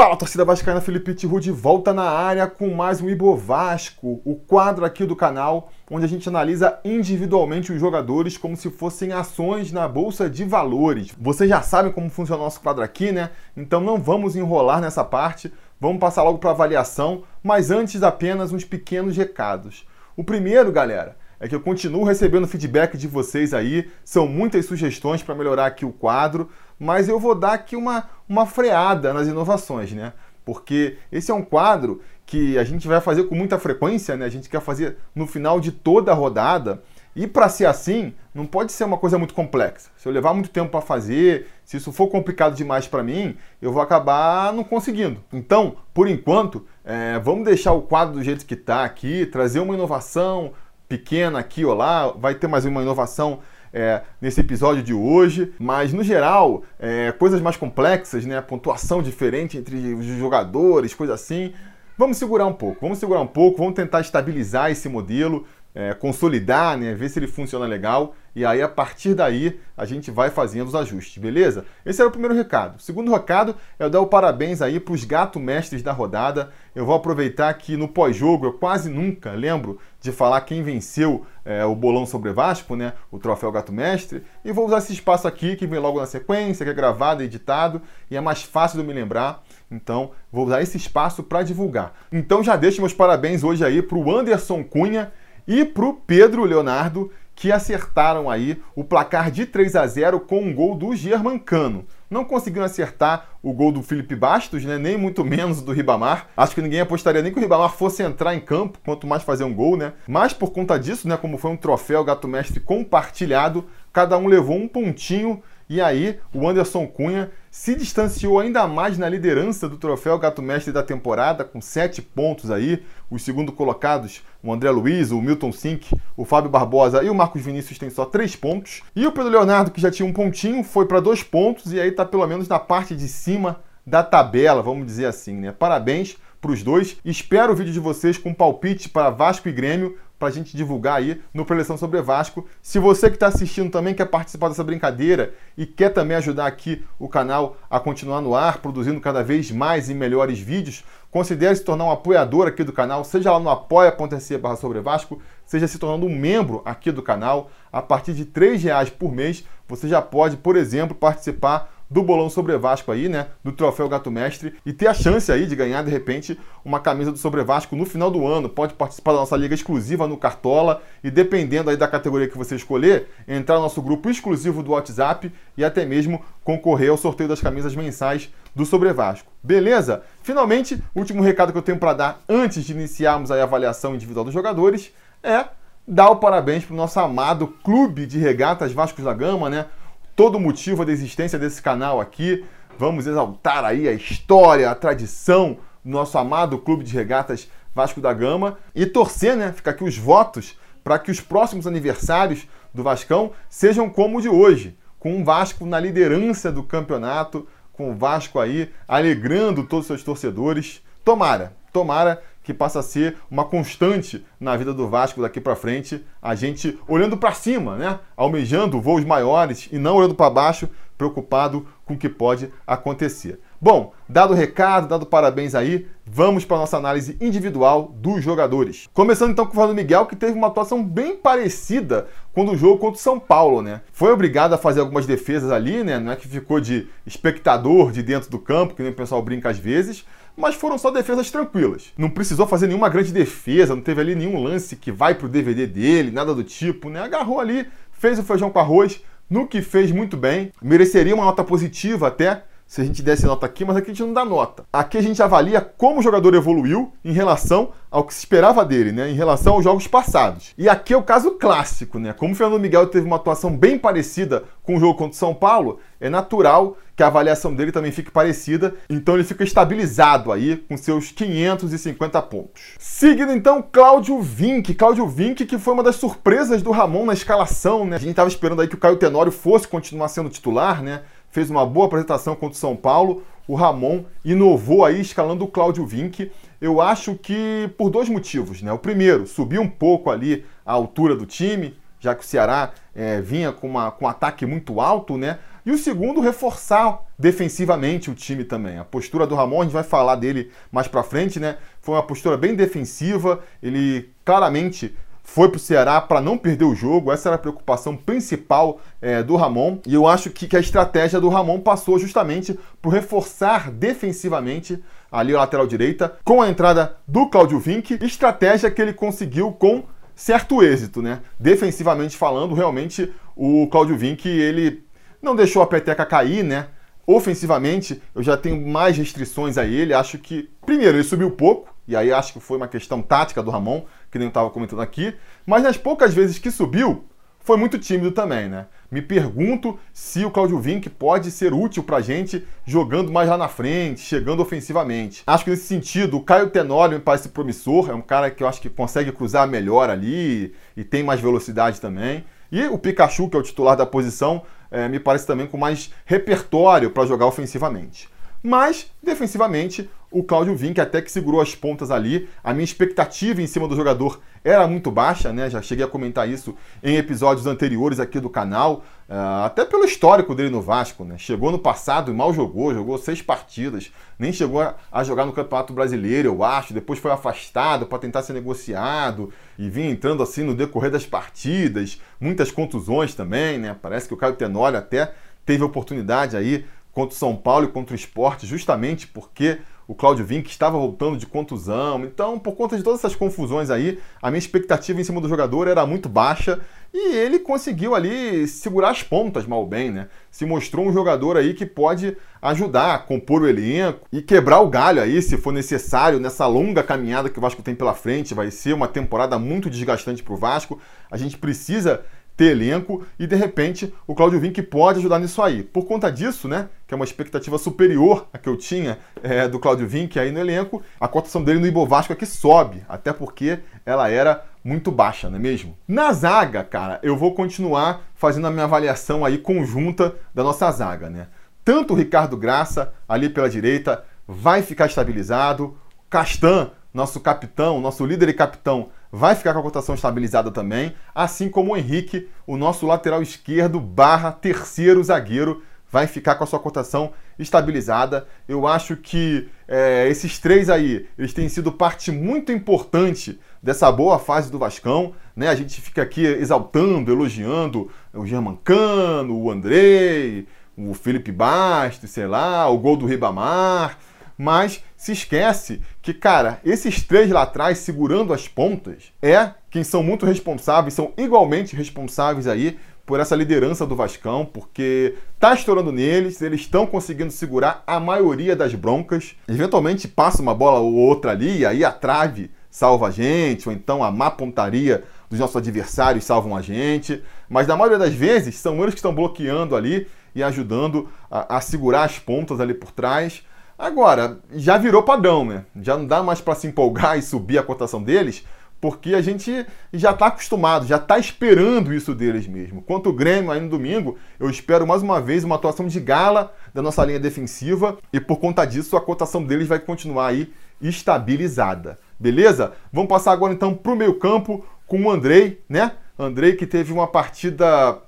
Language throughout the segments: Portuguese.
Fala, torcida vascaína, Felipe Tiru de volta na área com mais um Ibo Vasco, o quadro aqui do canal onde a gente analisa individualmente os jogadores como se fossem ações na bolsa de valores. Vocês já sabem como funciona o nosso quadro aqui, né? Então não vamos enrolar nessa parte, vamos passar logo para avaliação, mas antes apenas uns pequenos recados. O primeiro, galera, é que eu continuo recebendo feedback de vocês aí, são muitas sugestões para melhorar aqui o quadro, mas eu vou dar aqui uma, uma freada nas inovações, né? Porque esse é um quadro que a gente vai fazer com muita frequência, né? A gente quer fazer no final de toda a rodada. E para ser assim, não pode ser uma coisa muito complexa. Se eu levar muito tempo para fazer, se isso for complicado demais para mim, eu vou acabar não conseguindo. Então, por enquanto, é, vamos deixar o quadro do jeito que está aqui, trazer uma inovação, pequena aqui ou lá, vai ter mais uma inovação é, nesse episódio de hoje, mas no geral, é, coisas mais complexas, né? Pontuação diferente entre os jogadores, coisa assim. Vamos segurar um pouco, vamos segurar um pouco, vamos tentar estabilizar esse modelo, é, consolidar, né, ver se ele funciona legal e aí a partir daí a gente vai fazendo os ajustes, beleza? Esse era o primeiro recado. O segundo recado é dar o parabéns aí para os gato mestres da rodada. Eu vou aproveitar que no pós-jogo eu quase nunca lembro de falar quem venceu é, o bolão sobre Vasco, né? O troféu gato mestre. E vou usar esse espaço aqui que vem logo na sequência, que é gravado, editado e é mais fácil de eu me lembrar. Então vou usar esse espaço para divulgar. Então já deixo meus parabéns hoje aí para o Anderson Cunha e para o Pedro Leonardo, que acertaram aí o placar de 3 a 0 com um gol do Germancano. Não conseguiram acertar o gol do Felipe Bastos, né? nem muito menos do Ribamar. Acho que ninguém apostaria nem que o Ribamar fosse entrar em campo, quanto mais fazer um gol, né? Mas por conta disso, né, como foi um troféu Gato Mestre compartilhado, cada um levou um pontinho e aí o Anderson Cunha se distanciou ainda mais na liderança do troféu Gato Mestre da temporada, com sete pontos aí. Os segundo colocados, o André Luiz, o Milton Sink, o Fábio Barbosa e o Marcos Vinícius têm só três pontos. E o Pedro Leonardo, que já tinha um pontinho, foi para dois pontos e aí está pelo menos na parte de cima da tabela, vamos dizer assim, né? Parabéns para os dois. Espero o vídeo de vocês com palpite para Vasco e Grêmio para a gente divulgar aí no Preleção sobre Vasco. Se você que está assistindo também quer participar dessa brincadeira e quer também ajudar aqui o canal a continuar no ar, produzindo cada vez mais e melhores vídeos, considere se tornar um apoiador aqui do canal, seja lá no apoia.se barra sobre Vasco, seja se tornando um membro aqui do canal. A partir de R$ reais por mês, você já pode, por exemplo, participar do bolão sobre Vasco aí, né? Do troféu Gato Mestre e ter a chance aí de ganhar de repente uma camisa do sobre Vasco no final do ano. Pode participar da nossa liga exclusiva no Cartola e dependendo aí da categoria que você escolher, entrar no nosso grupo exclusivo do WhatsApp e até mesmo concorrer ao sorteio das camisas mensais do Sobre Vasco. Beleza? Finalmente, último recado que eu tenho para dar antes de iniciarmos a avaliação individual dos jogadores é dar o parabéns para o nosso amado Clube de Regatas Vasco da Gama, né? Todo o motivo da existência desse canal aqui. Vamos exaltar aí a história, a tradição do nosso amado Clube de Regatas Vasco da Gama e torcer, né? Fica aqui os votos para que os próximos aniversários do Vascão sejam como o de hoje, com o Vasco na liderança do campeonato, com o Vasco aí alegrando todos os seus torcedores. Tomara, tomara que passa a ser uma constante na vida do Vasco daqui para frente, a gente olhando para cima, né? Almejando voos maiores e não olhando para baixo, preocupado com o que pode acontecer. Bom, dado o recado, dado parabéns aí, vamos para a nossa análise individual dos jogadores. Começando então com o Fernando Miguel, que teve uma atuação bem parecida com o jogo contra o São Paulo, né? Foi obrigado a fazer algumas defesas ali, né? Não é que ficou de espectador de dentro do campo, que nem o pessoal brinca às vezes, mas foram só defesas tranquilas. Não precisou fazer nenhuma grande defesa, não teve ali nenhum lance que vai pro DVD dele, nada do tipo, né? Agarrou ali, fez o feijão com arroz, no que fez muito bem, mereceria uma nota positiva até, se a gente desse nota aqui, mas aqui a gente não dá nota. Aqui a gente avalia como o jogador evoluiu em relação ao que se esperava dele, né? Em relação aos jogos passados. E aqui é o caso clássico, né? Como o Fernando Miguel teve uma atuação bem parecida com o jogo contra o São Paulo, é natural que a avaliação dele também fique parecida, então ele fica estabilizado aí com seus 550 pontos. Seguindo então, Cláudio Vinck. Cláudio Vinck que foi uma das surpresas do Ramon na escalação, né? A gente estava esperando aí que o Caio Tenório fosse continuar sendo titular, né? Fez uma boa apresentação contra o São Paulo. O Ramon inovou aí escalando o Cláudio Vinck. Eu acho que por dois motivos, né? O primeiro, subiu um pouco ali a altura do time, já que o Ceará é, vinha com, uma, com um ataque muito alto, né? E o segundo, reforçar defensivamente o time também. A postura do Ramon, a gente vai falar dele mais para frente, né? Foi uma postura bem defensiva. Ele claramente foi para o Ceará para não perder o jogo. Essa era a preocupação principal é, do Ramon. E eu acho que, que, a estratégia do Ramon passou justamente por reforçar defensivamente ali a lateral direita com a entrada do Claudio Vinck. Estratégia que ele conseguiu com certo êxito, né? Defensivamente falando, realmente o Claudio Vinck ele não deixou a peteca cair, né? Ofensivamente, eu já tenho mais restrições a ele. Acho que, primeiro, ele subiu pouco, e aí acho que foi uma questão tática do Ramon, que nem eu estava comentando aqui. Mas nas poucas vezes que subiu, foi muito tímido também, né? Me pergunto se o Claudio Vinck pode ser útil pra gente jogando mais lá na frente, chegando ofensivamente. Acho que nesse sentido, o Caio Tenório me parece promissor, é um cara que eu acho que consegue cruzar melhor ali e tem mais velocidade também. E o Pikachu, que é o titular da posição, é, me parece também com mais repertório para jogar ofensivamente. Mas, defensivamente, o Cláudio Vinck até que segurou as pontas ali. A minha expectativa em cima do jogador era muito baixa, né? Já cheguei a comentar isso em episódios anteriores aqui do canal, uh, até pelo histórico dele no Vasco, né? Chegou no passado e mal jogou, jogou seis partidas, nem chegou a, a jogar no Campeonato Brasileiro, eu acho. Depois foi afastado para tentar ser negociado e vinha entrando assim no decorrer das partidas, muitas contusões também, né? Parece que o Caio Tenório até teve oportunidade aí contra o São Paulo e contra o esporte, justamente porque o Claudio Vinck estava voltando de contusão. Então, por conta de todas essas confusões aí, a minha expectativa em cima do jogador era muito baixa e ele conseguiu ali segurar as pontas mal bem, né? Se mostrou um jogador aí que pode ajudar a compor o elenco e quebrar o galho aí, se for necessário, nessa longa caminhada que o Vasco tem pela frente. Vai ser uma temporada muito desgastante para o Vasco. A gente precisa ter elenco e de repente o Claudio Vinck pode ajudar nisso aí. Por conta disso, né, que é uma expectativa superior a que eu tinha é, do Claudio Vinck aí no elenco, a cotação dele no Ibovasco aqui sobe, até porque ela era muito baixa, não é mesmo? Na zaga, cara, eu vou continuar fazendo a minha avaliação aí conjunta da nossa zaga, né? Tanto o Ricardo Graça ali pela direita vai ficar estabilizado, Castan, nosso capitão, nosso líder e capitão, vai ficar com a cotação estabilizada também, assim como o Henrique, o nosso lateral esquerdo barra terceiro zagueiro, vai ficar com a sua cotação estabilizada. Eu acho que é, esses três aí, eles têm sido parte muito importante dessa boa fase do Vascão. Né? A gente fica aqui exaltando, elogiando o Germancano, o Andrei, o Felipe Bastos, sei lá, o gol do Ribamar mas se esquece que, cara, esses três lá atrás segurando as pontas é quem são muito responsáveis, são igualmente responsáveis aí por essa liderança do Vascão, porque tá estourando neles, eles estão conseguindo segurar a maioria das broncas. Eventualmente passa uma bola ou outra ali, e aí a trave salva a gente, ou então a má pontaria dos nossos adversários salvam a gente. Mas na maioria das vezes são eles que estão bloqueando ali e ajudando a, a segurar as pontas ali por trás. Agora, já virou padrão, né? Já não dá mais para se empolgar e subir a cotação deles, porque a gente já está acostumado, já está esperando isso deles mesmo. Quanto o Grêmio aí no domingo, eu espero mais uma vez uma atuação de gala da nossa linha defensiva e por conta disso a cotação deles vai continuar aí estabilizada. Beleza? Vamos passar agora então para o meio campo com o Andrei, né? Andrei que teve uma partida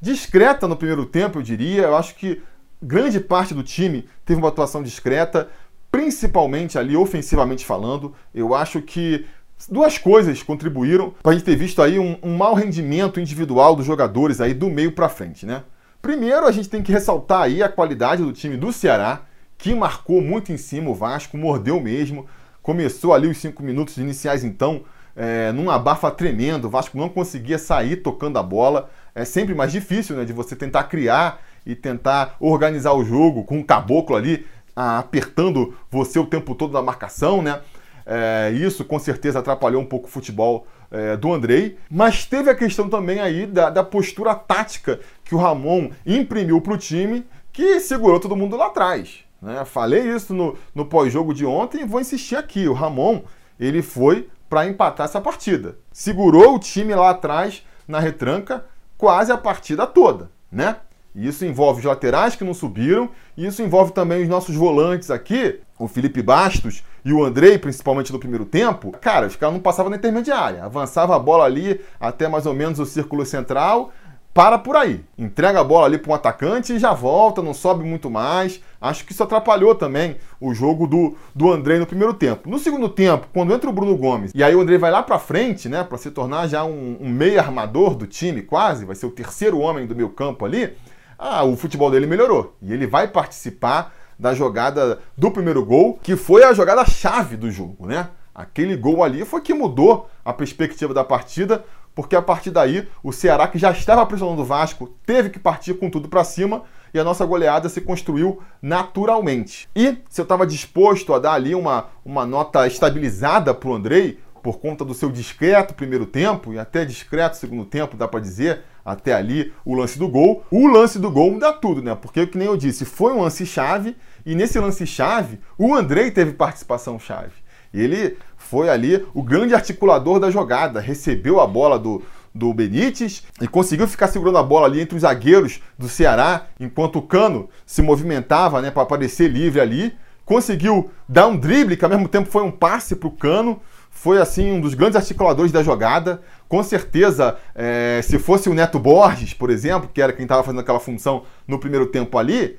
discreta no primeiro tempo, eu diria. Eu acho que grande parte do time teve uma atuação discreta, principalmente ali ofensivamente falando. Eu acho que duas coisas contribuíram para a gente ter visto aí um, um mau rendimento individual dos jogadores aí do meio para frente, né? Primeiro, a gente tem que ressaltar aí a qualidade do time do Ceará, que marcou muito em cima o Vasco, mordeu mesmo. Começou ali os cinco minutos iniciais, então, é, num abafa tremendo. O Vasco não conseguia sair tocando a bola. É sempre mais difícil, né, de você tentar criar e tentar organizar o jogo com um caboclo ali apertando você o tempo todo na marcação, né? É, isso com certeza atrapalhou um pouco o futebol é, do Andrei, mas teve a questão também aí da, da postura tática que o Ramon imprimiu para o time, que segurou todo mundo lá atrás. Né? Falei isso no, no pós-jogo de ontem e vou insistir aqui. O Ramon ele foi para empatar essa partida, segurou o time lá atrás na retranca quase a partida toda, né? E isso envolve os laterais que não subiram, e isso envolve também os nossos volantes aqui, o Felipe Bastos e o Andrei, principalmente no primeiro tempo. Cara, os caras não passavam na intermediária. Avançava a bola ali até mais ou menos o círculo central, para por aí. Entrega a bola ali para um atacante e já volta, não sobe muito mais. Acho que isso atrapalhou também o jogo do, do André no primeiro tempo. No segundo tempo, quando entra o Bruno Gomes, e aí o André vai lá para frente, né, para se tornar já um, um meio armador do time, quase, vai ser o terceiro homem do meio campo ali, ah, o futebol dele melhorou. E ele vai participar da jogada do primeiro gol, que foi a jogada chave do jogo, né? Aquele gol ali foi que mudou a perspectiva da partida, porque a partir daí o Ceará, que já estava pressionando o Vasco, teve que partir com tudo para cima e a nossa goleada se construiu naturalmente. E se eu estava disposto a dar ali uma, uma nota estabilizada para o Andrei, por conta do seu discreto primeiro tempo e até discreto segundo tempo, dá para dizer, até ali o lance do gol. O lance do gol dá tudo, né? Porque, que nem eu disse, foi um lance chave e nesse lance chave o Andrei teve participação chave. Ele foi ali o grande articulador da jogada, recebeu a bola do, do Benítez e conseguiu ficar segurando a bola ali entre os zagueiros do Ceará, enquanto o Cano se movimentava né, para aparecer livre ali. Conseguiu dar um drible, que ao mesmo tempo foi um passe para o Cano. Foi assim um dos grandes articuladores da jogada. Com certeza, é, se fosse o Neto Borges, por exemplo, que era quem estava fazendo aquela função no primeiro tempo ali,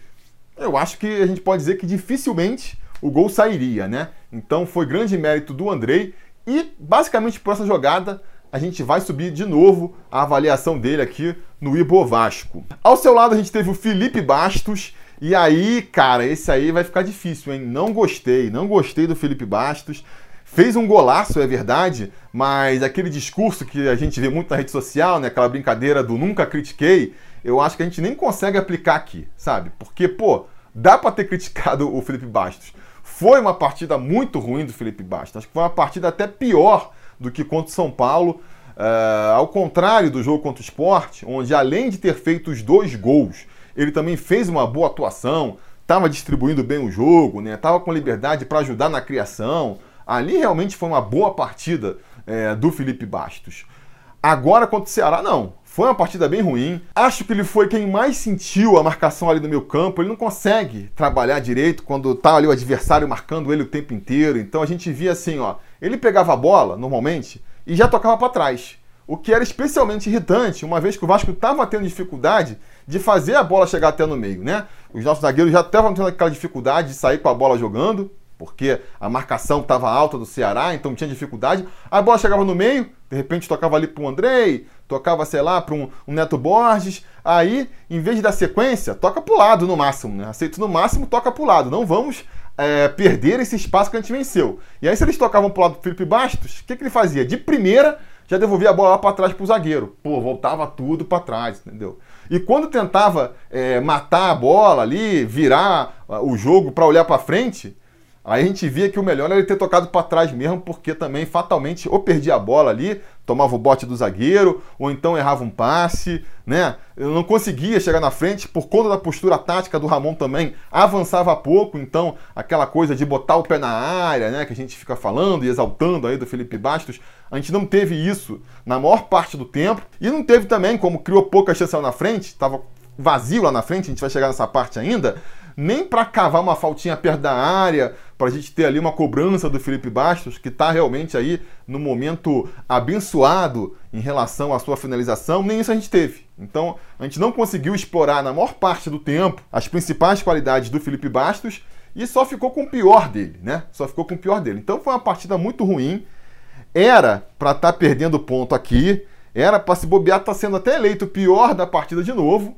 eu acho que a gente pode dizer que dificilmente o gol sairia, né? Então foi grande mérito do Andrei e basicamente por essa jogada a gente vai subir de novo a avaliação dele aqui no Ibo Vasco. Ao seu lado a gente teve o Felipe Bastos e aí, cara, esse aí vai ficar difícil, hein? Não gostei, não gostei do Felipe Bastos. Fez um golaço, é verdade, mas aquele discurso que a gente vê muito na rede social, né, aquela brincadeira do nunca critiquei, eu acho que a gente nem consegue aplicar aqui, sabe? Porque, pô, dá para ter criticado o Felipe Bastos, foi uma partida muito ruim do Felipe Bastos. Acho que foi uma partida até pior do que contra o São Paulo. Uh, ao contrário do jogo contra o Sport, onde além de ter feito os dois gols, ele também fez uma boa atuação, estava distribuindo bem o jogo, estava né? com liberdade para ajudar na criação. Ali realmente foi uma boa partida é, do Felipe Bastos. Agora contra o Ceará, não. Foi uma partida bem ruim. Acho que ele foi quem mais sentiu a marcação ali no meu campo. Ele não consegue trabalhar direito quando tá ali o adversário marcando ele o tempo inteiro. Então a gente via assim, ó, ele pegava a bola normalmente e já tocava para trás. O que era especialmente irritante, uma vez que o Vasco estava tendo dificuldade de fazer a bola chegar até no meio, né? Os nossos zagueiros já estavam tendo aquela dificuldade de sair com a bola jogando, porque a marcação estava alta do Ceará, então tinha dificuldade. A bola chegava no meio, de repente tocava ali para o Andrei, tocava, sei lá, para um, um, Neto Borges. Aí, em vez dar sequência, toca para o lado no máximo. Né? Aceito no máximo, toca para o lado. Não vamos é, perder esse espaço que a gente venceu. E aí, se eles tocavam para o lado do Felipe Bastos, o que, que ele fazia? De primeira, já devolvia a bola lá para trás para o zagueiro. Pô, voltava tudo para trás, entendeu? E quando tentava é, matar a bola ali, virar o jogo para olhar para frente, Aí a gente via que o melhor era ele ter tocado para trás mesmo, porque também fatalmente ou perdia a bola ali, tomava o bote do zagueiro, ou então errava um passe, né? Eu não conseguia chegar na frente por conta da postura tática do Ramon também, avançava pouco, então aquela coisa de botar o pé na área, né, que a gente fica falando e exaltando aí do Felipe Bastos, a gente não teve isso na maior parte do tempo e não teve também, como criou pouca chance lá na frente, estava vazio lá na frente, a gente vai chegar nessa parte ainda nem para cavar uma faltinha perto da área, para a gente ter ali uma cobrança do Felipe Bastos, que está realmente aí no momento abençoado em relação à sua finalização, nem isso a gente teve. Então, a gente não conseguiu explorar na maior parte do tempo as principais qualidades do Felipe Bastos e só ficou com o pior dele, né? Só ficou com o pior dele. Então, foi uma partida muito ruim. Era para estar tá perdendo ponto aqui, era para se bobear, tá sendo até eleito o pior da partida de novo,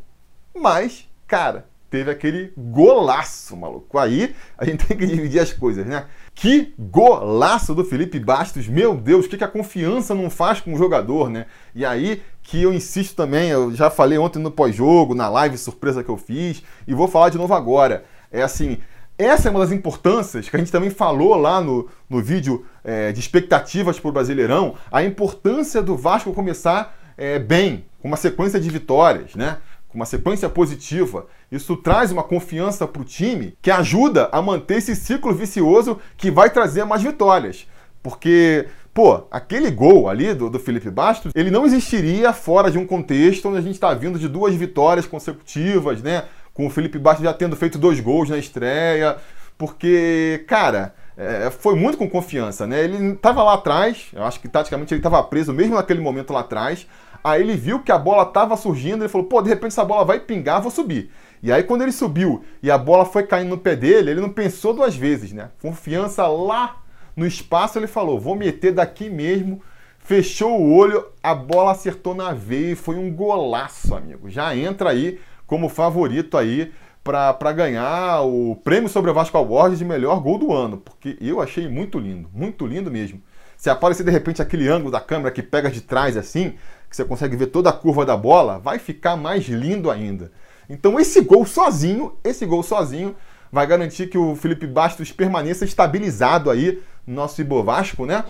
mas, cara, teve aquele golaço, maluco. Aí a gente tem que dividir as coisas, né? Que golaço do Felipe Bastos, meu Deus, o que, que a confiança não faz com o jogador, né? E aí que eu insisto também, eu já falei ontem no pós-jogo, na live surpresa que eu fiz, e vou falar de novo agora. É assim, essa é uma das importâncias que a gente também falou lá no, no vídeo é, de expectativas para o Brasileirão, a importância do Vasco começar é, bem, com uma sequência de vitórias, né? com uma sequência positiva, isso traz uma confiança para o time que ajuda a manter esse ciclo vicioso que vai trazer mais vitórias. Porque, pô, aquele gol ali do, do Felipe Bastos, ele não existiria fora de um contexto onde a gente está vindo de duas vitórias consecutivas, né? Com o Felipe Bastos já tendo feito dois gols na estreia. Porque, cara, é, foi muito com confiança, né? Ele estava lá atrás, eu acho que taticamente ele estava preso mesmo naquele momento lá atrás. Aí ele viu que a bola estava surgindo, ele falou: pô, de repente essa bola vai pingar, vou subir. E aí quando ele subiu e a bola foi caindo no pé dele, ele não pensou duas vezes, né? Confiança lá no espaço, ele falou: vou meter daqui mesmo. Fechou o olho, a bola acertou na veia e foi um golaço, amigo. Já entra aí como favorito aí para ganhar o prêmio sobre o Vasco Awards de melhor gol do ano, porque eu achei muito lindo, muito lindo mesmo. Se aparecer de repente aquele ângulo da câmera que pega de trás assim, que você consegue ver toda a curva da bola, vai ficar mais lindo ainda. Então esse gol sozinho, esse gol sozinho vai garantir que o Felipe Bastos permaneça estabilizado aí no nosso Ibovasco, né?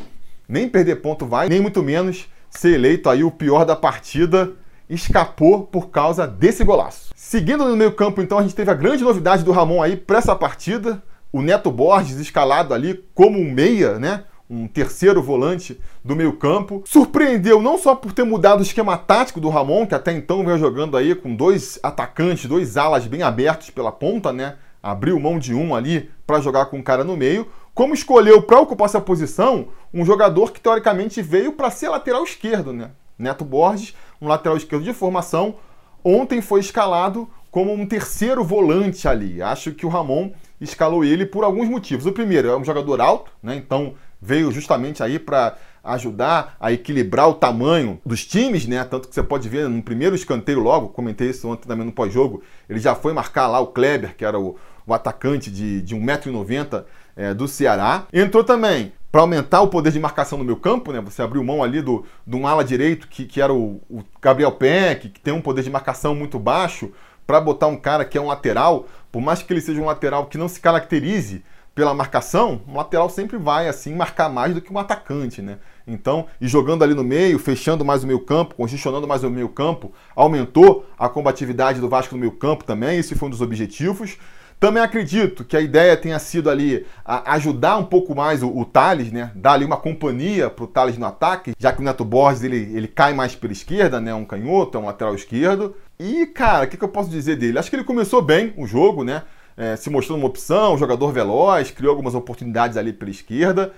Nem perder ponto vai, nem muito menos ser eleito aí o pior da partida, escapou por causa desse golaço. Seguindo no meio campo, então, a gente teve a grande novidade do Ramon aí para essa partida, o Neto Borges escalado ali como um meia, né? Um terceiro volante do meio campo. Surpreendeu não só por ter mudado o esquema tático do Ramon, que até então veio jogando aí com dois atacantes, dois alas bem abertos pela ponta, né? Abriu mão de um ali para jogar com um cara no meio, como escolheu para ocupar essa posição um jogador que teoricamente veio para ser lateral esquerdo, né? Neto Borges, um lateral esquerdo de formação, ontem foi escalado como um terceiro volante ali. Acho que o Ramon escalou ele por alguns motivos. O primeiro é um jogador alto, né? Então veio justamente aí para ajudar a equilibrar o tamanho dos times, né? Tanto que você pode ver no primeiro escanteio logo, comentei isso ontem também no pós-jogo, ele já foi marcar lá o Kleber, que era o, o atacante de, de 1,90m é, do Ceará. Entrou também para aumentar o poder de marcação no meu campo, né? Você abriu mão ali do, de um ala direito que, que era o, o Gabriel Peck, que tem um poder de marcação muito baixo, para botar um cara que é um lateral, por mais que ele seja um lateral que não se caracterize pela marcação, um lateral sempre vai assim marcar mais do que um atacante, né? Então, e jogando ali no meio, fechando mais o meio campo, congestionando mais o meio campo, aumentou a combatividade do Vasco no meio campo também, esse foi um dos objetivos. Também acredito que a ideia tenha sido ali ajudar um pouco mais o, o Thales, né? Dar ali uma companhia para o Thales no ataque, já que o Neto Borges ele, ele cai mais pela esquerda, né? Um canhoto, é um lateral esquerdo. E, cara, o que, que eu posso dizer dele? Acho que ele começou bem o jogo, né? É, se mostrou uma opção, um jogador veloz, criou algumas oportunidades ali pela esquerda.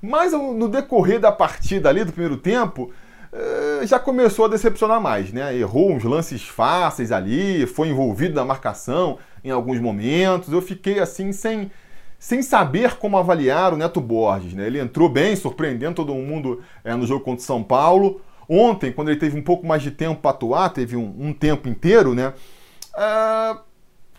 Mas no decorrer da partida ali do primeiro tempo, é, já começou a decepcionar mais, né? Errou uns lances fáceis ali, foi envolvido na marcação em alguns momentos. Eu fiquei assim sem, sem saber como avaliar o Neto Borges, né? Ele entrou bem, surpreendendo todo mundo é, no jogo contra o São Paulo. Ontem, quando ele teve um pouco mais de tempo para atuar, teve um, um tempo inteiro, né? Uh,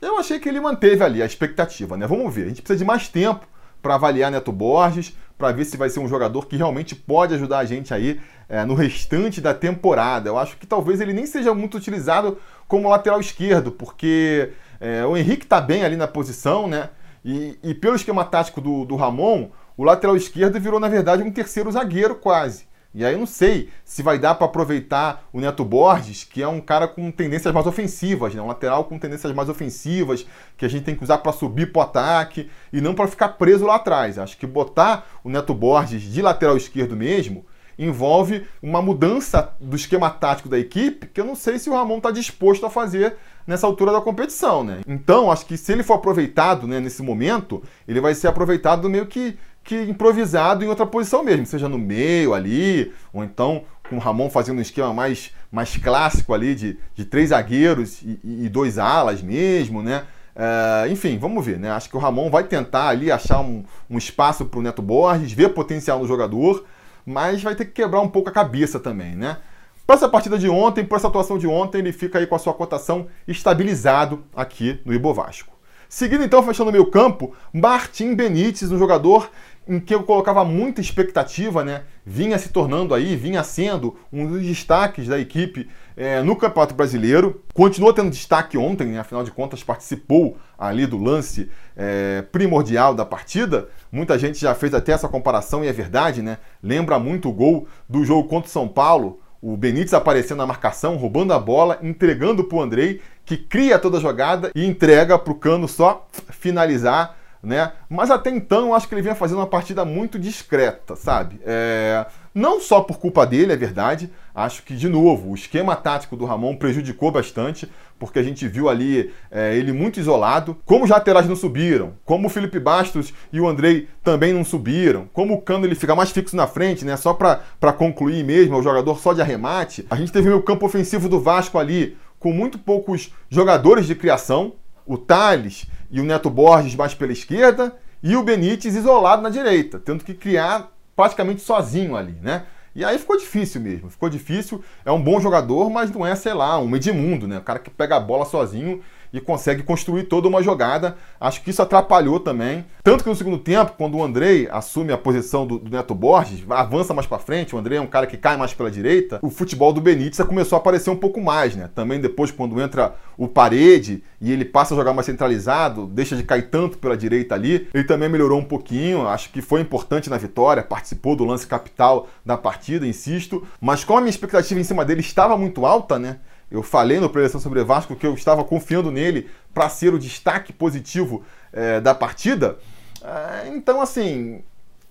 eu achei que ele manteve ali a expectativa, né? Vamos ver. A gente precisa de mais tempo para avaliar Neto Borges, para ver se vai ser um jogador que realmente pode ajudar a gente aí é, no restante da temporada. Eu acho que talvez ele nem seja muito utilizado como lateral esquerdo, porque é, o Henrique está bem ali na posição, né? E, e pelo esquema tático do, do Ramon, o lateral esquerdo virou, na verdade, um terceiro zagueiro quase. E aí eu não sei se vai dar para aproveitar o Neto Borges, que é um cara com tendências mais ofensivas, né? um lateral com tendências mais ofensivas, que a gente tem que usar para subir para o ataque e não para ficar preso lá atrás. Acho que botar o Neto Borges de lateral esquerdo mesmo envolve uma mudança do esquema tático da equipe que eu não sei se o Ramon está disposto a fazer nessa altura da competição, né? Então, acho que se ele for aproveitado né, nesse momento, ele vai ser aproveitado meio que que improvisado em outra posição mesmo, seja no meio ali, ou então com o Ramon fazendo um esquema mais, mais clássico ali de, de três zagueiros e, e dois alas mesmo, né? É, enfim, vamos ver, né? Acho que o Ramon vai tentar ali achar um, um espaço para o Neto Borges, ver potencial no jogador, mas vai ter que quebrar um pouco a cabeça também, né? Para essa partida de ontem, para essa atuação de ontem, ele fica aí com a sua cotação estabilizado aqui no Ibovasco. Seguindo então, fechando o meio campo, Martim Benítez, um jogador em que eu colocava muita expectativa, né? Vinha se tornando aí, vinha sendo um dos destaques da equipe é, no Campeonato Brasileiro. Continuou tendo destaque ontem, né? afinal de contas participou ali do lance é, primordial da partida. Muita gente já fez até essa comparação e é verdade, né? Lembra muito o gol do jogo contra o São Paulo. O Benítez aparecendo na marcação, roubando a bola, entregando para o Andrei, que cria toda a jogada e entrega para o Cano só finalizar né? Mas até então acho que ele vinha fazendo uma partida muito discreta, sabe? É... Não só por culpa dele, é verdade. Acho que, de novo, o esquema tático do Ramon prejudicou bastante, porque a gente viu ali é, ele muito isolado. Como os laterais não subiram, como o Felipe Bastos e o Andrei também não subiram, como o Cano ele fica mais fixo na frente, né? Só para concluir mesmo, é o jogador só de arremate. A gente teve o campo ofensivo do Vasco ali com muito poucos jogadores de criação. O Thales e o Neto Borges mais pela esquerda e o Benítez isolado na direita, tendo que criar praticamente sozinho ali, né? E aí ficou difícil mesmo, ficou difícil. É um bom jogador, mas não é, sei lá, um Edmundo, né? O cara que pega a bola sozinho e consegue construir toda uma jogada. Acho que isso atrapalhou também. Tanto que no segundo tempo, quando o Andrei assume a posição do, do Neto Borges, avança mais para frente, o Andrei é um cara que cai mais pela direita, o futebol do Benítez começou a aparecer um pouco mais, né? Também depois, quando entra o Parede e ele passa a jogar mais centralizado, deixa de cair tanto pela direita ali, ele também melhorou um pouquinho. Acho que foi importante na vitória, participou do lance capital da partida, insisto. Mas como a minha expectativa em cima dele estava muito alta, né? Eu falei no preleção sobre Vasco que eu estava confiando nele para ser o destaque positivo é, da partida. É, então, assim,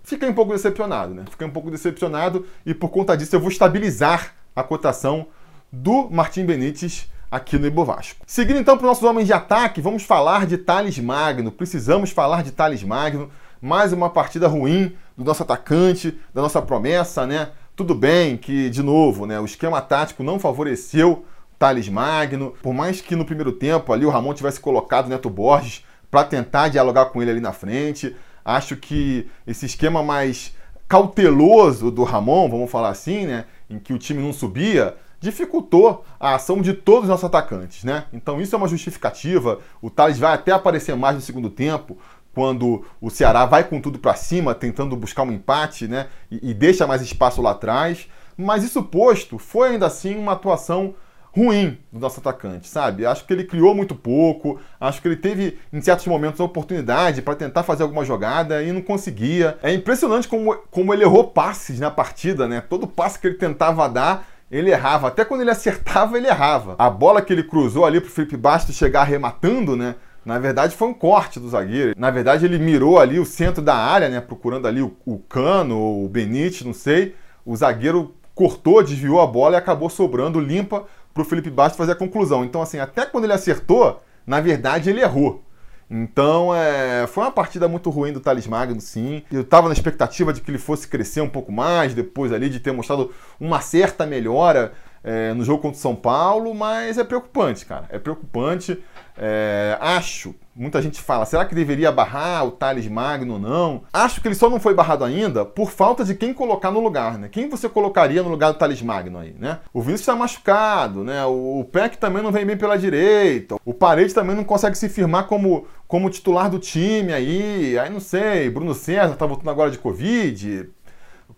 fiquei um pouco decepcionado, né? Fiquei um pouco decepcionado e por conta disso eu vou estabilizar a cotação do Martim Benítez aqui no Ibovasco. Seguindo então para os nossos homens de ataque, vamos falar de Thales Magno. Precisamos falar de Thales Magno. Mais uma partida ruim do nosso atacante, da nossa promessa, né? Tudo bem que, de novo, né, o esquema tático não favoreceu Thales Magno. Por mais que no primeiro tempo ali o Ramon tivesse colocado o Neto Borges para tentar dialogar com ele ali na frente. Acho que esse esquema mais cauteloso do Ramon, vamos falar assim, né, em que o time não subia, dificultou a ação de todos os nossos atacantes, né? Então isso é uma justificativa. O Thales vai até aparecer mais no segundo tempo, quando o Ceará vai com tudo para cima, tentando buscar um empate, né? E, e deixa mais espaço lá atrás. Mas isso posto, foi ainda assim uma atuação ruim do nosso atacante, sabe? Acho que ele criou muito pouco, acho que ele teve em certos momentos a oportunidade para tentar fazer alguma jogada e não conseguia. É impressionante como, como ele errou passes na partida, né? Todo passe que ele tentava dar, ele errava. Até quando ele acertava, ele errava. A bola que ele cruzou ali pro Felipe Bastos chegar arrematando, né? Na verdade, foi um corte do zagueiro. Na verdade, ele mirou ali o centro da área, né? Procurando ali o, o Cano ou o Benítez, não sei. O zagueiro cortou, desviou a bola e acabou sobrando limpa para o Felipe Bastos fazer a conclusão. Então, assim, até quando ele acertou, na verdade ele errou. Então, é, foi uma partida muito ruim do Thales Magno, sim. Eu estava na expectativa de que ele fosse crescer um pouco mais, depois ali de ter mostrado uma certa melhora é, no jogo contra o São Paulo, mas é preocupante, cara. É preocupante. É, acho, muita gente fala, será que deveria barrar o Thales Magno ou não? Acho que ele só não foi barrado ainda por falta de quem colocar no lugar, né? Quem você colocaria no lugar do Thales Magno aí, né? O Vinícius está machucado, né? O Peck também não vem bem pela direita. O Parede também não consegue se firmar como, como titular do time aí. Aí não sei, Bruno César tá voltando agora de Covid.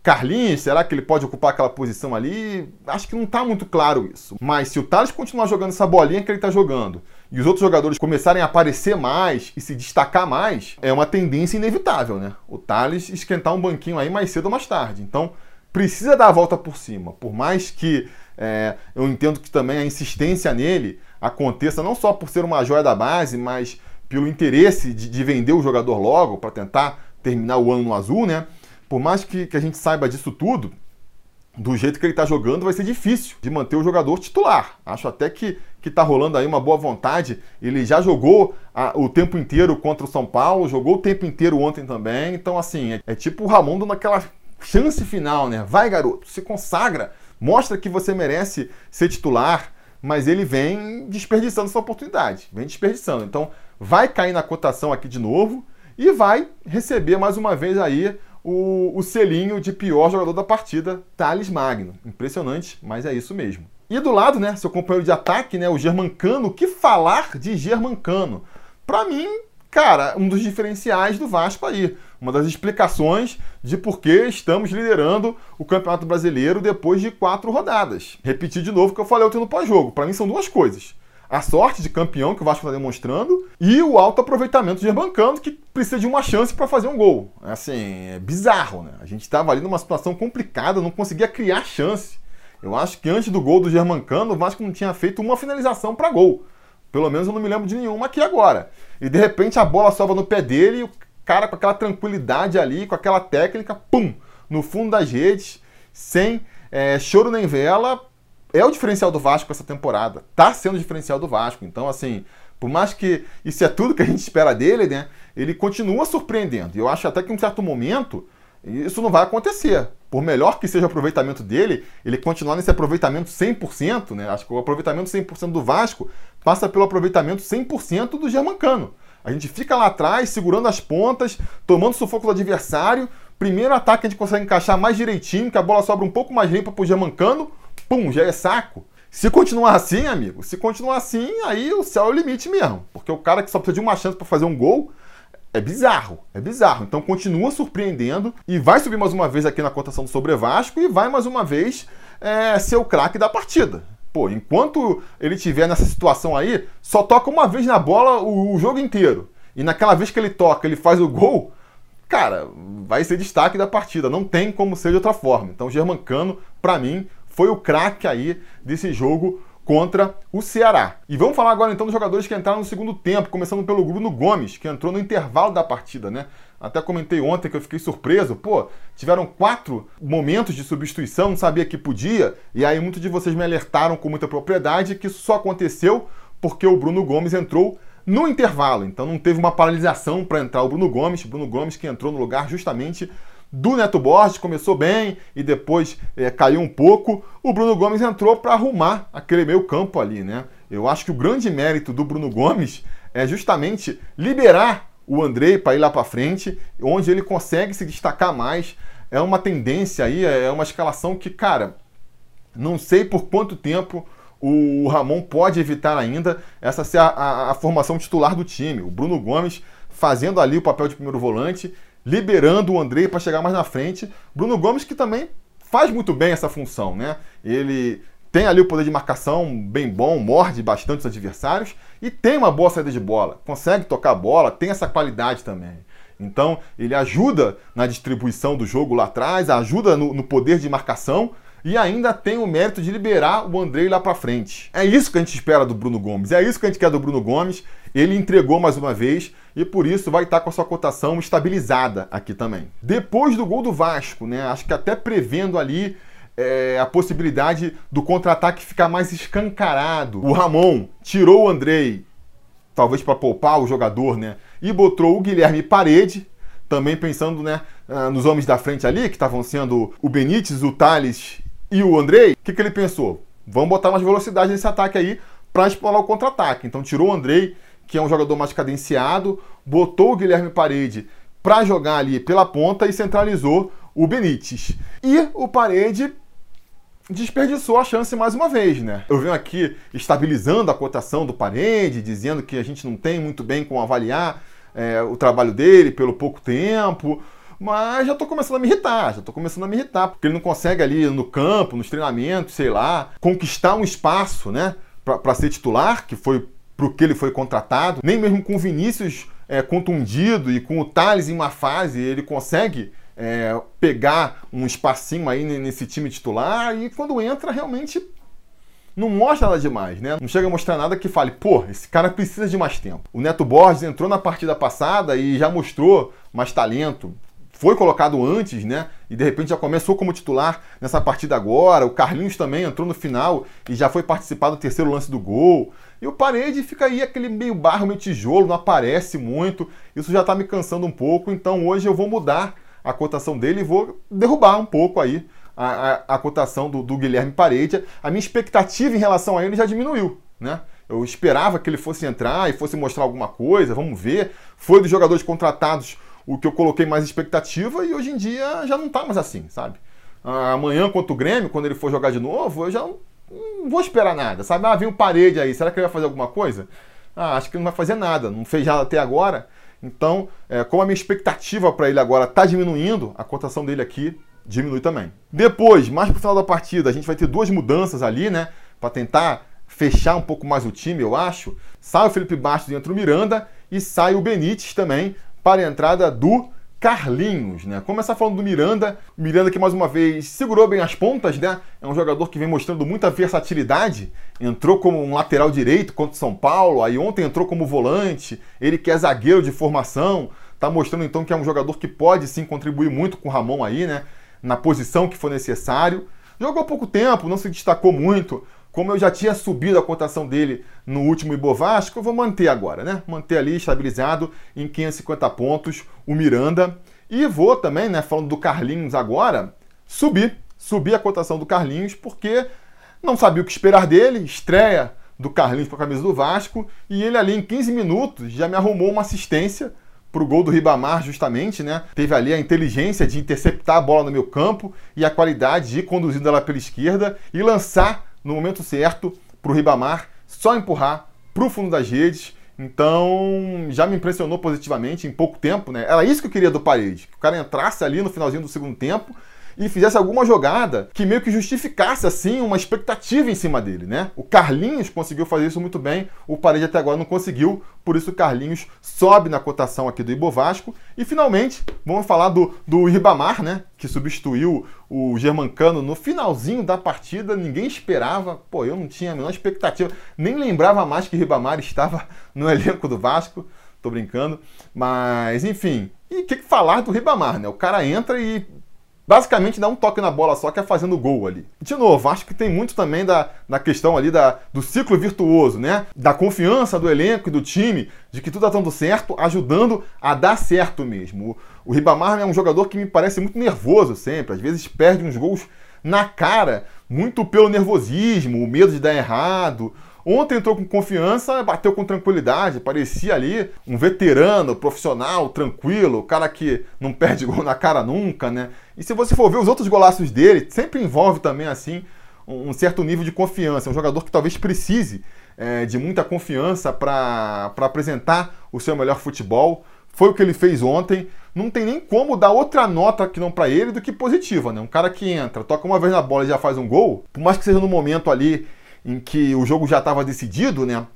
Carlinhos, será que ele pode ocupar aquela posição ali? Acho que não está muito claro isso. Mas se o Thales continuar jogando essa bolinha que ele está jogando e os outros jogadores começarem a aparecer mais e se destacar mais, é uma tendência inevitável, né? O Thales esquentar um banquinho aí mais cedo ou mais tarde. Então, precisa dar a volta por cima. Por mais que é, eu entendo que também a insistência nele aconteça não só por ser uma joia da base, mas pelo interesse de, de vender o jogador logo para tentar terminar o ano no azul, né? Por mais que, que a gente saiba disso tudo, do jeito que ele está jogando, vai ser difícil de manter o jogador titular. Acho até que que está rolando aí uma boa vontade. Ele já jogou a, o tempo inteiro contra o São Paulo, jogou o tempo inteiro ontem também. Então, assim, é, é tipo o Ramon dando aquela chance final, né? Vai, garoto, se consagra, mostra que você merece ser titular, mas ele vem desperdiçando essa oportunidade, vem desperdiçando. Então, vai cair na cotação aqui de novo e vai receber mais uma vez aí o, o selinho de pior jogador da partida, Thales Magno. Impressionante, mas é isso mesmo. E do lado, né, seu companheiro de ataque, né, o Germancano, que falar de Germancano? Para mim, cara, um dos diferenciais do Vasco aí. Uma das explicações de por que estamos liderando o Campeonato Brasileiro depois de quatro rodadas. Repetir de novo o que eu falei ontem no pós-jogo. Para mim são duas coisas a sorte de campeão que o Vasco está demonstrando e o alto aproveitamento de Germancano, que precisa de uma chance para fazer um gol. Assim, é bizarro, né? A gente estava ali numa situação complicada, não conseguia criar chance. Eu acho que antes do gol do Germancano, o Vasco não tinha feito uma finalização para gol. Pelo menos eu não me lembro de nenhuma aqui agora. E de repente a bola sobra no pé dele cara com aquela tranquilidade ali, com aquela técnica, pum, no fundo das redes, sem é, choro nem vela, é o diferencial do Vasco essa temporada. Tá sendo o diferencial do Vasco. Então, assim, por mais que isso é tudo que a gente espera dele, né? Ele continua surpreendendo. E eu acho até que em um certo momento isso não vai acontecer. Por melhor que seja o aproveitamento dele, ele continuar nesse aproveitamento 100%, né? Acho que o aproveitamento 100% do Vasco passa pelo aproveitamento 100% do Germancano. A gente fica lá atrás, segurando as pontas, tomando sufoco do adversário. Primeiro ataque a gente consegue encaixar mais direitinho, que a bola sobra um pouco mais limpa pro Germancano. Pum, já é saco. Se continuar assim, amigo, se continuar assim, aí o céu é o limite mesmo. Porque o cara que só precisa de uma chance para fazer um gol, é bizarro, é bizarro. Então continua surpreendendo e vai subir mais uma vez aqui na cotação do Sobre Vasco e vai mais uma vez é, ser o craque da partida. Pô, enquanto ele tiver nessa situação aí, só toca uma vez na bola o, o jogo inteiro. E naquela vez que ele toca, ele faz o gol, cara, vai ser destaque da partida. Não tem como ser de outra forma. Então, Germancano, para mim, foi o craque aí desse jogo contra o Ceará. E vamos falar agora então dos jogadores que entraram no segundo tempo, começando pelo Bruno Gomes, que entrou no intervalo da partida, né? Até comentei ontem que eu fiquei surpreso. Pô, tiveram quatro momentos de substituição, não sabia que podia, e aí muitos de vocês me alertaram com muita propriedade que isso só aconteceu porque o Bruno Gomes entrou no intervalo. Então não teve uma paralisação para entrar o Bruno Gomes. Bruno Gomes que entrou no lugar justamente do Neto Borges, começou bem e depois é, caiu um pouco. O Bruno Gomes entrou para arrumar aquele meio campo ali, né? Eu acho que o grande mérito do Bruno Gomes é justamente liberar o Andrei para ir lá para frente, onde ele consegue se destacar mais. É uma tendência aí, é uma escalação que, cara, não sei por quanto tempo o Ramon pode evitar ainda essa ser a, a, a formação titular do time. O Bruno Gomes fazendo ali o papel de primeiro volante liberando o Andrei para chegar mais na frente. Bruno Gomes que também faz muito bem essa função, né? Ele tem ali o poder de marcação bem bom, morde bastante os adversários e tem uma boa saída de bola, consegue tocar a bola, tem essa qualidade também. Então, ele ajuda na distribuição do jogo lá atrás, ajuda no, no poder de marcação e ainda tem o mérito de liberar o Andrei lá para frente. É isso que a gente espera do Bruno Gomes, é isso que a gente quer do Bruno Gomes. Ele entregou mais uma vez e por isso vai estar com a sua cotação estabilizada aqui também. Depois do gol do Vasco, né? Acho que até prevendo ali é, a possibilidade do contra-ataque ficar mais escancarado. O Ramon tirou o Andrei, talvez para poupar o jogador, né? E botou o Guilherme Parede, também pensando né, ah, nos homens da frente ali, que estavam sendo o Benítez, o Thales e o Andrei, o que, que ele pensou? Vamos botar mais velocidade nesse ataque aí para explorar o contra-ataque. Então tirou o Andrei, que é um jogador mais cadenciado, botou o Guilherme Parede para jogar ali pela ponta e centralizou o Benítez. E o Parede desperdiçou a chance mais uma vez, né? Eu venho aqui estabilizando a cotação do Parede, dizendo que a gente não tem muito bem como avaliar é, o trabalho dele pelo pouco tempo. Mas já estou começando a me irritar, já estou começando a me irritar, porque ele não consegue ali no campo, nos treinamentos, sei lá, conquistar um espaço, né, para ser titular, que foi para o que ele foi contratado. Nem mesmo com o Vinícius é, contundido e com o Thales em uma fase, ele consegue é, pegar um espacinho aí nesse time titular e quando entra realmente não mostra nada demais, né? Não chega a mostrar nada que fale, pô, esse cara precisa de mais tempo. O Neto Borges entrou na partida passada e já mostrou mais talento, foi colocado antes, né? E de repente já começou como titular nessa partida agora. O Carlinhos também entrou no final e já foi participar do terceiro lance do gol. E o Parede fica aí aquele meio barro, meio tijolo, não aparece muito. Isso já tá me cansando um pouco. Então hoje eu vou mudar a cotação dele e vou derrubar um pouco aí a, a, a cotação do, do Guilherme Parede. A minha expectativa em relação a ele já diminuiu, né? Eu esperava que ele fosse entrar e fosse mostrar alguma coisa, vamos ver. Foi dos jogadores contratados o que eu coloquei mais expectativa e hoje em dia já não tá mais assim, sabe? Amanhã contra o Grêmio, quando ele for jogar de novo, eu já não, vou esperar nada, sabe? Ah, vem parede aí, será que ele vai fazer alguma coisa? Ah, acho que ele não vai fazer nada, não fez nada até agora. Então, é, como a minha expectativa para ele agora está diminuindo, a cotação dele aqui diminui também. Depois, mais pro final da partida, a gente vai ter duas mudanças ali, né? Para tentar fechar um pouco mais o time, eu acho. Sai o Felipe Bastos e entra o Miranda e sai o Benítez também para a entrada do Carlinhos, né? Começar falando do Miranda, Miranda que mais uma vez segurou bem as pontas, né? É um jogador que vem mostrando muita versatilidade. Entrou como um lateral direito contra o São Paulo, aí ontem entrou como volante. Ele que é zagueiro de formação, Tá mostrando então que é um jogador que pode sim contribuir muito com o Ramon aí, né? Na posição que for necessário. Jogou pouco tempo, não se destacou muito. Como eu já tinha subido a cotação dele no último Ibovasco, eu vou manter agora, né? Manter ali estabilizado em 550 pontos o Miranda. E vou também, né, falando do Carlinhos agora, subir, subir a cotação do Carlinhos, porque não sabia o que esperar dele, estreia do Carlinhos com a camisa do Vasco, e ele ali em 15 minutos já me arrumou uma assistência para o gol do Ribamar, justamente, né? Teve ali a inteligência de interceptar a bola no meu campo e a qualidade de ir conduzindo ela pela esquerda e lançar no momento certo para o Ribamar só empurrar para o fundo das redes. Então, já me impressionou positivamente em pouco tempo, né? Era isso que eu queria do Parede, que o cara entrasse ali no finalzinho do segundo tempo e fizesse alguma jogada que meio que justificasse assim uma expectativa em cima dele, né? O Carlinhos conseguiu fazer isso muito bem, o Parede até agora não conseguiu, por isso o Carlinhos sobe na cotação aqui do Ibovasco. E finalmente, vamos falar do, do Ribamar, né? Que substituiu o Germancano no finalzinho da partida, ninguém esperava, pô, eu não tinha a menor expectativa, nem lembrava mais que Ribamar estava no elenco do Vasco. Tô brincando, mas enfim, e o que, que falar do Ribamar, né? O cara entra e basicamente dá um toque na bola só que é fazendo gol ali. De novo, acho que tem muito também da, da questão ali da, do ciclo virtuoso, né? Da confiança do elenco e do time, de que tudo está dando certo, ajudando a dar certo mesmo. O, o Ribamar é um jogador que me parece muito nervoso sempre, às vezes perde uns gols na cara, muito pelo nervosismo, o medo de dar errado, Ontem entrou com confiança, bateu com tranquilidade, parecia ali um veterano, profissional, tranquilo, cara que não perde gol na cara nunca, né? E se você for ver os outros golaços dele, sempre envolve também assim um certo nível de confiança. É um jogador que talvez precise é, de muita confiança para apresentar o seu melhor futebol. Foi o que ele fez ontem. Não tem nem como dar outra nota que não para ele do que positiva, né? Um cara que entra, toca uma vez na bola e já faz um gol, por mais que seja no momento ali em que o jogo já estava decidido, né?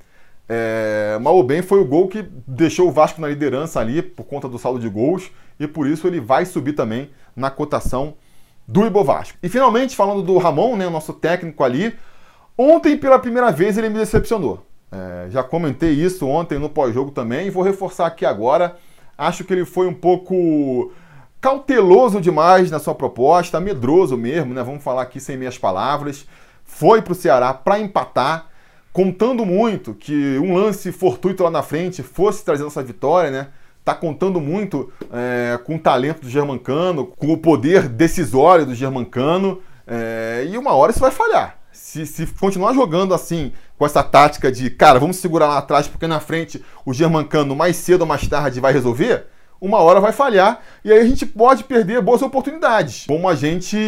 É, mal ou bem foi o gol que deixou o Vasco na liderança ali por conta do saldo de gols e por isso ele vai subir também na cotação do Ibovasco. E finalmente, falando do Ramon, né, nosso técnico ali, ontem pela primeira vez ele me decepcionou. É, já comentei isso ontem no pós-jogo também e vou reforçar aqui agora. Acho que ele foi um pouco cauteloso demais na sua proposta, medroso mesmo, né? Vamos falar aqui sem meias palavras foi para o Ceará para empatar, contando muito que um lance fortuito lá na frente fosse trazer essa vitória, né? Tá contando muito é, com o talento do Germancano, com o poder decisório do Germancano, é, e uma hora isso vai falhar. Se, se, continuar jogando assim, com essa tática de, cara, vamos segurar lá atrás, porque na frente o Germancano mais cedo ou mais tarde vai resolver, uma hora vai falhar e aí a gente pode perder boas oportunidades, como a gente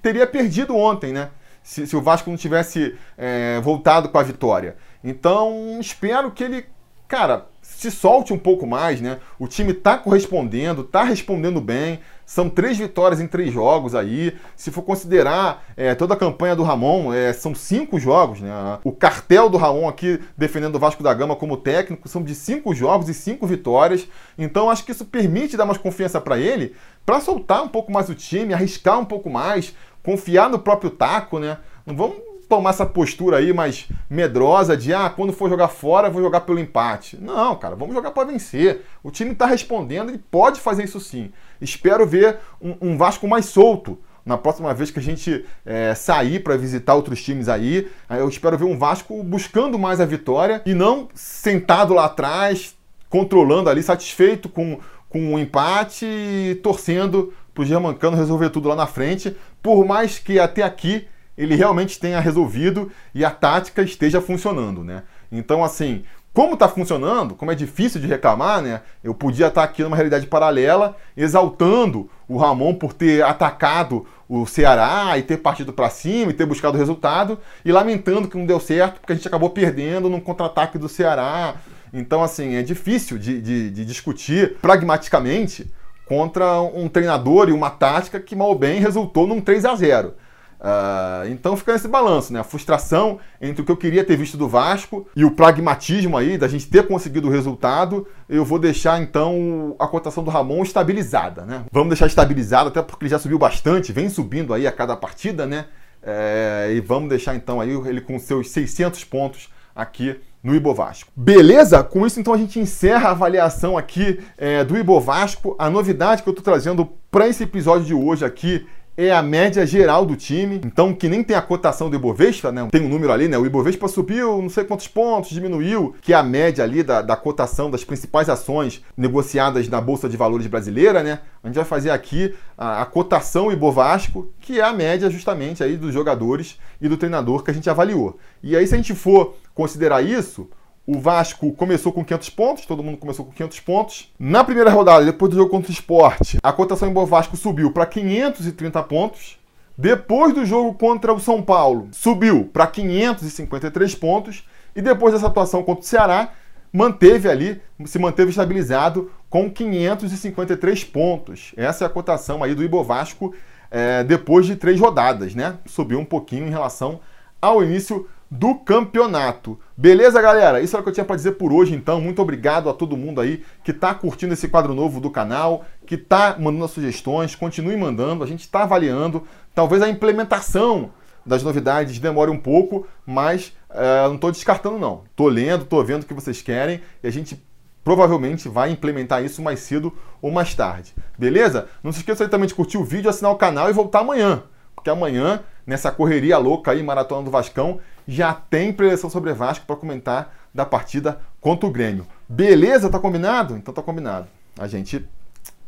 teria perdido ontem, né? se, se o Vasco não tivesse é, voltado com a vitória. Então, espero que ele, cara, se solte um pouco mais, né? O time tá correspondendo, tá respondendo bem. São três vitórias em três jogos aí. Se for considerar é, toda a campanha do Ramon, é, são cinco jogos, né? O cartel do Ramon aqui defendendo o Vasco da Gama como técnico são de cinco jogos e cinco vitórias. Então acho que isso permite dar mais confiança para ele, para soltar um pouco mais o time, arriscar um pouco mais, confiar no próprio taco, né? Não vamos tomar essa postura aí mais medrosa de ah, quando for jogar fora, vou jogar pelo empate. Não, cara, vamos jogar para vencer. O time está respondendo e pode fazer isso sim. Espero ver um, um Vasco mais solto na próxima vez que a gente é, sair para visitar outros times aí. Eu espero ver um Vasco buscando mais a vitória e não sentado lá atrás, controlando ali, satisfeito com, com o empate e torcendo para o Germancano resolver tudo lá na frente, por mais que até aqui ele realmente tenha resolvido e a tática esteja funcionando, né? Então, assim, como está funcionando, como é difícil de reclamar, né? Eu podia estar tá aqui numa realidade paralela, exaltando o Ramon por ter atacado o Ceará e ter partido para cima e ter buscado o resultado, e lamentando que não deu certo porque a gente acabou perdendo num contra-ataque do Ceará. Então, assim, é difícil de, de, de discutir pragmaticamente contra um treinador e uma tática que mal bem resultou num 3 a 0 uh, então fica nesse balanço, né? A frustração entre o que eu queria ter visto do Vasco e o pragmatismo aí da gente ter conseguido o resultado. Eu vou deixar então a cotação do Ramon estabilizada, né? Vamos deixar estabilizado, até porque ele já subiu bastante, vem subindo aí a cada partida, né? É, e vamos deixar então aí ele com seus 600 pontos aqui no Ibovasco. Beleza? Com isso, então, a gente encerra a avaliação aqui é, do Ibovasco. A novidade que eu estou trazendo para esse episódio de hoje aqui é a média geral do time. Então, que nem tem a cotação do Ibovespa, né? Tem um número ali, né? O Ibovespa subiu não sei quantos pontos, diminuiu, que é a média ali da, da cotação das principais ações negociadas na Bolsa de Valores brasileira, né? A gente vai fazer aqui a, a cotação Ibovasco, que é a média justamente aí dos jogadores e do treinador que a gente avaliou. E aí, se a gente for considerar isso, o Vasco começou com 500 pontos, todo mundo começou com 500 pontos. Na primeira rodada, depois do jogo contra o Sport, a cotação em Vasco subiu para 530 pontos. Depois do jogo contra o São Paulo, subiu para 553 pontos. E depois dessa atuação contra o Ceará, manteve ali, se manteve estabilizado com 553 pontos. Essa é a cotação aí do Ibovasco é, depois de três rodadas, né? Subiu um pouquinho em relação ao início do campeonato. Beleza, galera? Isso é o que eu tinha para dizer por hoje, então. Muito obrigado a todo mundo aí que está curtindo esse quadro novo do canal, que está mandando sugestões. Continue mandando, a gente está avaliando. Talvez a implementação das novidades demore um pouco, mas é, não estou descartando, não. Estou lendo, estou vendo o que vocês querem e a gente provavelmente vai implementar isso mais cedo ou mais tarde. Beleza? Não se esqueça também de curtir o vídeo, assinar o canal e voltar amanhã. Porque amanhã, nessa correria louca aí, maratona do Vascão, já tem preleção sobre Vasco para comentar da partida contra o Grêmio. Beleza? Tá combinado? Então tá combinado. A gente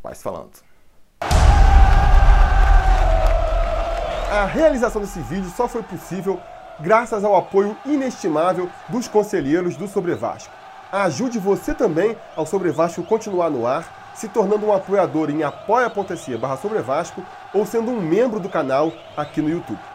vai se falando. A realização desse vídeo só foi possível graças ao apoio inestimável dos conselheiros do Sobre Vasco. Ajude você também ao Sobre Vasco continuar no ar, se tornando um apoiador em apoia.se barra ou sendo um membro do canal aqui no YouTube.